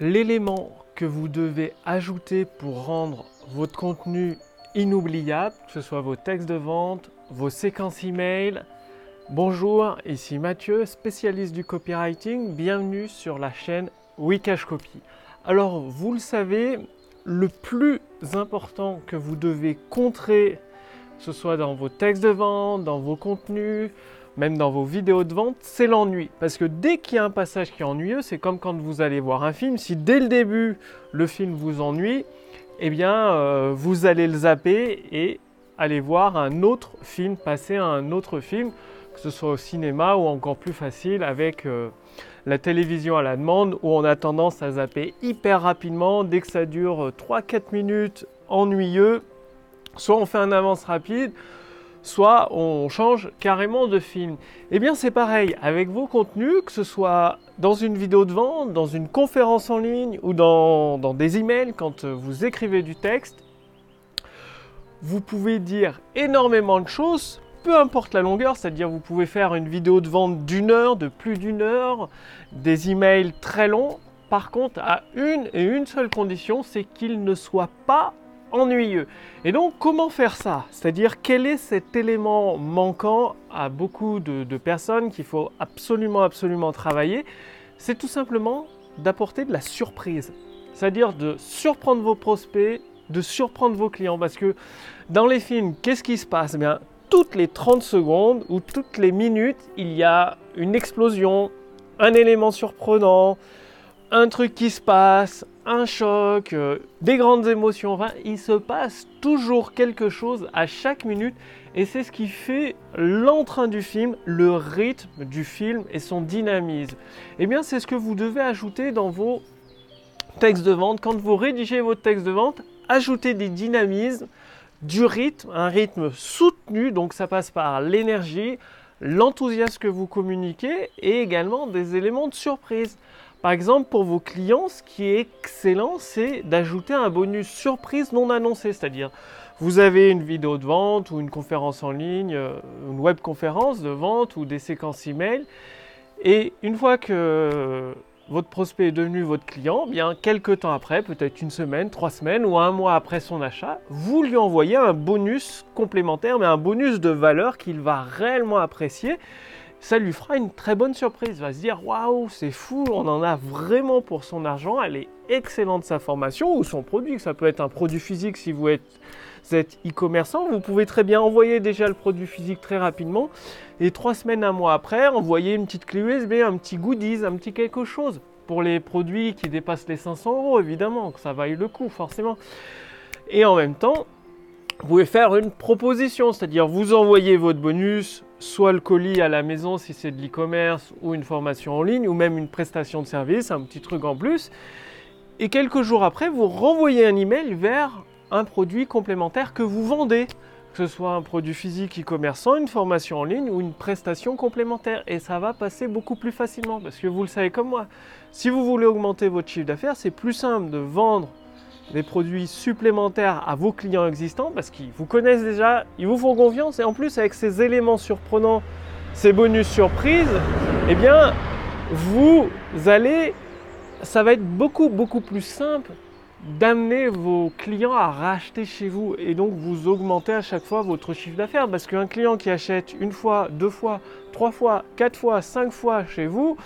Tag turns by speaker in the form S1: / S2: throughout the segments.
S1: l'élément que vous devez ajouter pour rendre votre contenu inoubliable, que ce soit vos textes de vente, vos séquences email. Bonjour, ici Mathieu, spécialiste du copywriting. Bienvenue sur la chaîne Wikash Copy. Alors, vous le savez, le plus important que vous devez contrer, que ce soit dans vos textes de vente, dans vos contenus, même dans vos vidéos de vente, c'est l'ennui. Parce que dès qu'il y a un passage qui est ennuyeux, c'est comme quand vous allez voir un film, si dès le début le film vous ennuie, eh bien euh, vous allez le zapper et aller voir un autre film, passer à un autre film, que ce soit au cinéma ou encore plus facile avec euh, la télévision à la demande où on a tendance à zapper hyper rapidement dès que ça dure 3-4 euh, minutes ennuyeux. Soit on fait un avance rapide, soit on change carrément de film. Eh bien c'est pareil avec vos contenus, que ce soit dans une vidéo de vente, dans une conférence en ligne ou dans, des emails quand vous écrivez du texte. Vous pouvez dire énormément de choses, peu importe la longueur, c'est-à-dire vous pouvez faire une vidéo de vente d'une heure, de plus d'une heure, des emails très longs. Par contre, à une et une seule condition, c'est qu'ils ne soient pas ennuyeux. Et donc, comment faire ça? C'est-à-dire, quel est cet élément manquant à beaucoup de, personnes qu'il faut absolument, absolument travailler? C'est tout simplement d'apporter de la surprise. C'est-à-dire de surprendre vos prospects, de surprendre vos clients. Parce que dans les films, qu'est-ce qui se passe? Eh bien, Toutes les 30 secondes ou toutes les minutes, il y a une explosion, un élément surprenant, un truc qui se passe, un choc, euh, des grandes émotions. Il se passe toujours quelque chose à chaque minute et c'est ce qui fait l'entrain du film, le rythme du film et son dynamisme. Eh bien, c'est ce que vous devez ajouter dans vos textes de vente. Quand vous rédigez votre texte de vente, ajoutez des dynamismes, du rythme, un rythme soutenu, donc ça passe par l'énergie, l'enthousiasme que vous communiquez et également des éléments de surprise. Par exemple, pour vos clients, ce qui est excellent, c'est d'ajouter un bonus surprise non annoncé. C'est-à-dire, vous avez une vidéo de vente ou une conférence en ligne, euh, une web conférence de vente ou des séquences email. Et une fois que votre prospect est devenu votre client, bien quelques temps après, peut-être une semaine, trois semaines ou un mois après son achat, vous lui envoyez un bonus complémentaire, mais un bonus de valeur qu'il va réellement apprécier ça lui fera une très bonne surprise. Il va se dire waouh, c'est fou, on en a vraiment pour son argent. Elle est excellente sa formation ou son produit. Ça peut être un produit physique si vous êtes e-commerçant. Vous pouvez très bien envoyer déjà le produit physique très rapidement et trois semaines, un mois après, envoyer une petite clé USB, un petit goodies, un petit quelque chose pour les produits qui dépassent les 500 euros évidemment, que ça vaille le coup forcément. Et en même temps, vous pouvez faire une proposition, c'est-à-dire vous envoyez votre bonus, soit le colis à la maison si c'est de l'e-commerce ou une formation en ligne ou même une prestation de service, un petit truc en plus. Et quelques jours après, vous renvoyez un email vers un produit complémentaire que vous vendez, que ce soit un produit physique e-commerçant, une formation en ligne ou une prestation complémentaire. Et ça va passer beaucoup plus facilement parce que vous le savez comme moi. Si vous voulez augmenter votre chiffre d'affaires, c'est plus simple de vendre des produits supplémentaires à vos clients existants parce qu'ils vous connaissent déjà, ils vous font confiance et en plus avec ces éléments surprenants, ces bonus surprises, eh bien vous allez, ça va être beaucoup beaucoup plus simple d'amener vos clients à racheter chez vous et donc vous augmentez à chaque fois votre chiffre d'affaires parce qu'un client qui achète une fois, deux fois, trois fois, quatre fois, cinq fois chez vous,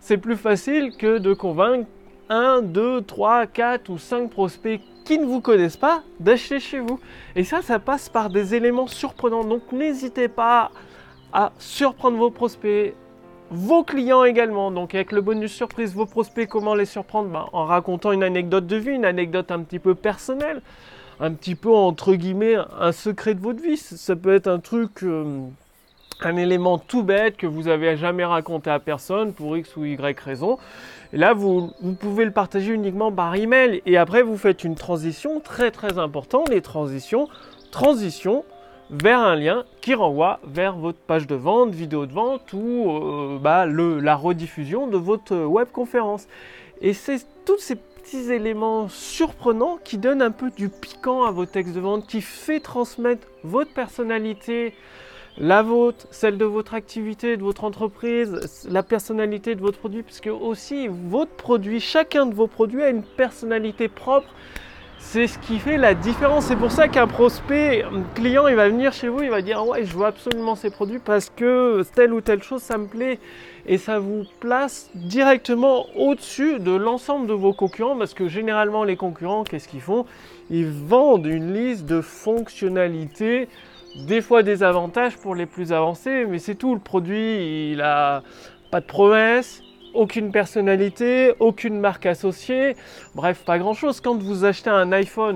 S1: c'est plus facile que de convaincre 1, 2, 3, 4 ou 5 prospects qui ne vous connaissent pas d'acheter chez vous. Et ça, ça passe par des éléments surprenants. Donc n'hésitez pas à surprendre vos prospects, vos clients également. Donc avec le bonus surprise, vos prospects, comment les surprendre? Ben, En racontant une anecdote de vie, une anecdote un petit peu personnelle, un petit peu entre guillemets un secret de votre vie. Ça peut être un truc... Euh, un élément tout bête que vous avez jamais raconté à personne pour X ou Y raison. Et là, vous, pouvez le partager uniquement par email. Et après, vous faites une transition très très importante, les transitions, transition vers un lien qui renvoie vers votre page de vente, vidéo de vente ou euh, bah, le, la rediffusion de votre web conférence. Et c'est tous ces petits éléments surprenants qui donnent un peu du piquant à vos textes de vente, qui fait transmettre votre personnalité, la vôtre, celle de votre activité, de votre entreprise, la personnalité de votre produit, puisque aussi votre produit, chacun de vos produits a une personnalité propre. C'est ce qui fait la différence. C'est pour ça qu'un prospect, un client, il va venir chez vous, il va dire ouais, je veux absolument ces produits parce que telle ou telle chose, ça me plaît. Et ça vous place directement au-dessus de l'ensemble de vos concurrents parce que généralement les concurrents, qu'est-ce qu'ils font? Ils vendent une liste de fonctionnalités des fois des avantages pour les plus avancés, mais c'est tout. Le produit, il a pas de promesse, aucune personnalité, aucune marque associée, bref, pas grand chose. Quand vous achetez un iPhone